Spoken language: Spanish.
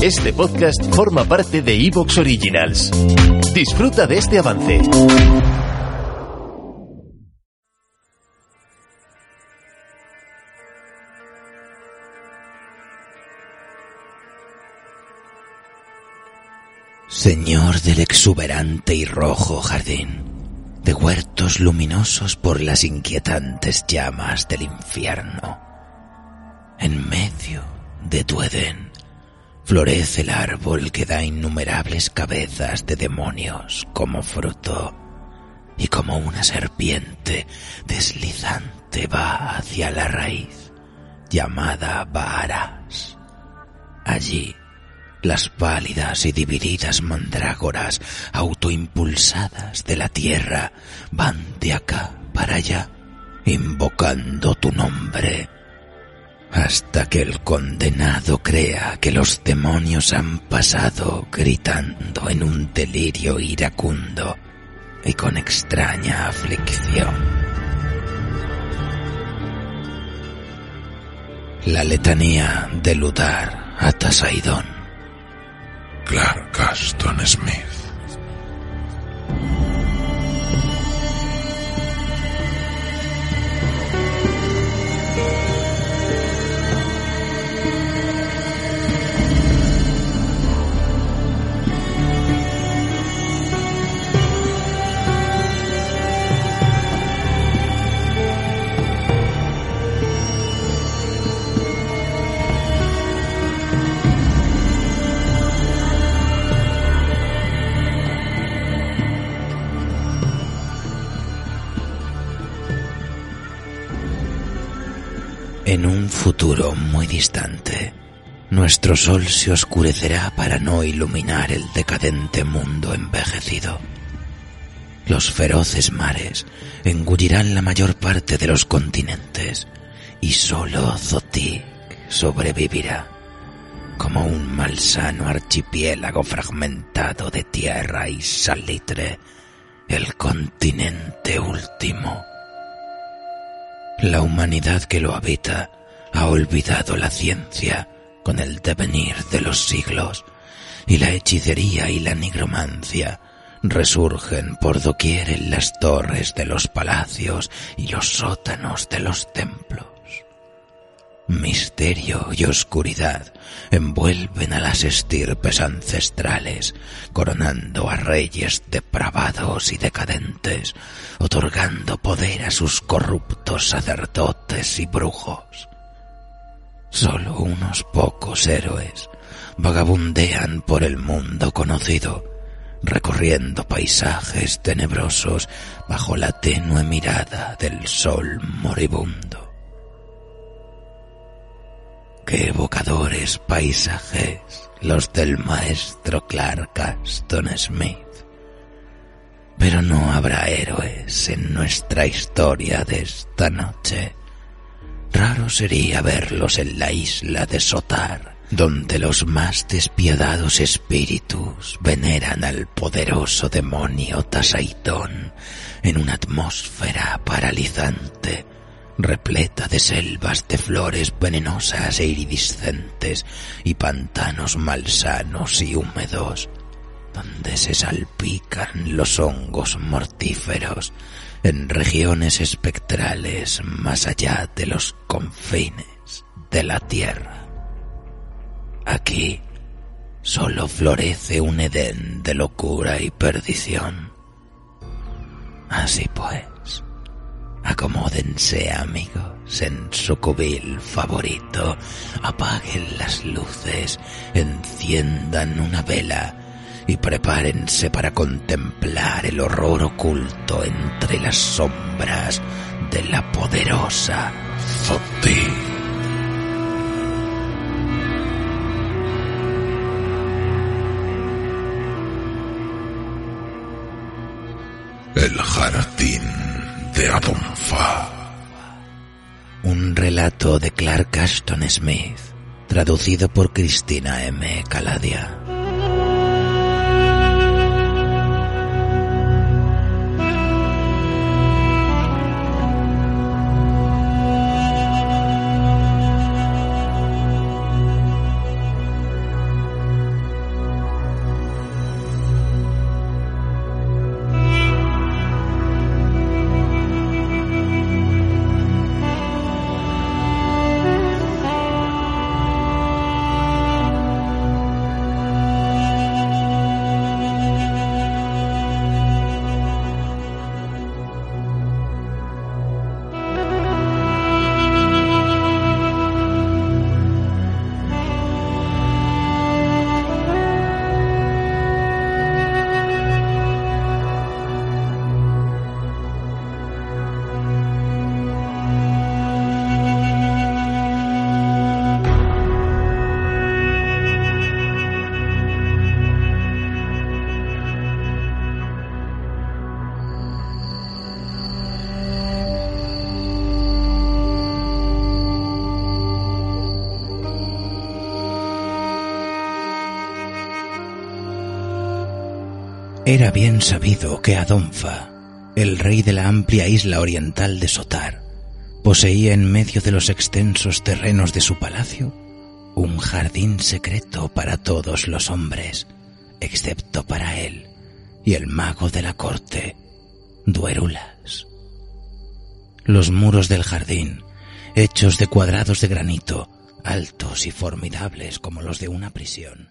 Este podcast forma parte de Evox Originals. Disfruta de este avance. Señor del exuberante y rojo jardín, de huertos luminosos por las inquietantes llamas del infierno, en medio de tu Edén, florece el árbol que da innumerables cabezas de demonios como fruto, y como una serpiente deslizante va hacia la raíz, llamada Varas. Allí, las pálidas y divididas mandrágoras autoimpulsadas de la tierra van de acá para allá, invocando tu nombre, hasta que el condenado crea que los demonios han pasado gritando en un delirio iracundo y con extraña aflicción. La letanía de Ludar a Tasaidón Clark Aston Smith. En un futuro muy distante, nuestro sol se oscurecerá para no iluminar el decadente mundo envejecido. Los feroces mares engullirán la mayor parte de los continentes y solo Zotik sobrevivirá como un malsano archipiélago fragmentado de tierra y salitre, el continente último. La humanidad que lo habita ha olvidado la ciencia con el devenir de los siglos, y la hechicería y la nigromancia resurgen por doquier en las torres de los palacios y los sótanos de los templos. Misterio y oscuridad envuelven a las estirpes ancestrales, coronando a reyes depravados y decadentes, otorgando poder a sus corruptos sacerdotes y brujos. Solo unos pocos héroes vagabundean por el mundo conocido, recorriendo paisajes tenebrosos bajo la tenue mirada del sol moribundo. Evocadores paisajes los del maestro Clark Aston Smith. Pero no habrá héroes en nuestra historia de esta noche. Raro sería verlos en la isla de Sotar, donde los más despiadados espíritus veneran al poderoso demonio Tasaitón en una atmósfera paralizante repleta de selvas de flores venenosas e iridiscentes y pantanos malsanos y húmedos, donde se salpican los hongos mortíferos en regiones espectrales más allá de los confines de la tierra. Aquí solo florece un Edén de locura y perdición. Así pues, Acomódense amigos en su cubil favorito, apaguen las luces, enciendan una vela y prepárense para contemplar el horror oculto entre las sombras de la poderosa Zoti. El jardín de. Un relato de Clark Ashton Smith, traducido por Cristina M. Caladia. Era bien sabido que Adonfa, el rey de la amplia isla oriental de Sotar, poseía en medio de los extensos terrenos de su palacio un jardín secreto para todos los hombres, excepto para él y el mago de la corte, Duerulas. Los muros del jardín, hechos de cuadrados de granito, altos y formidables como los de una prisión,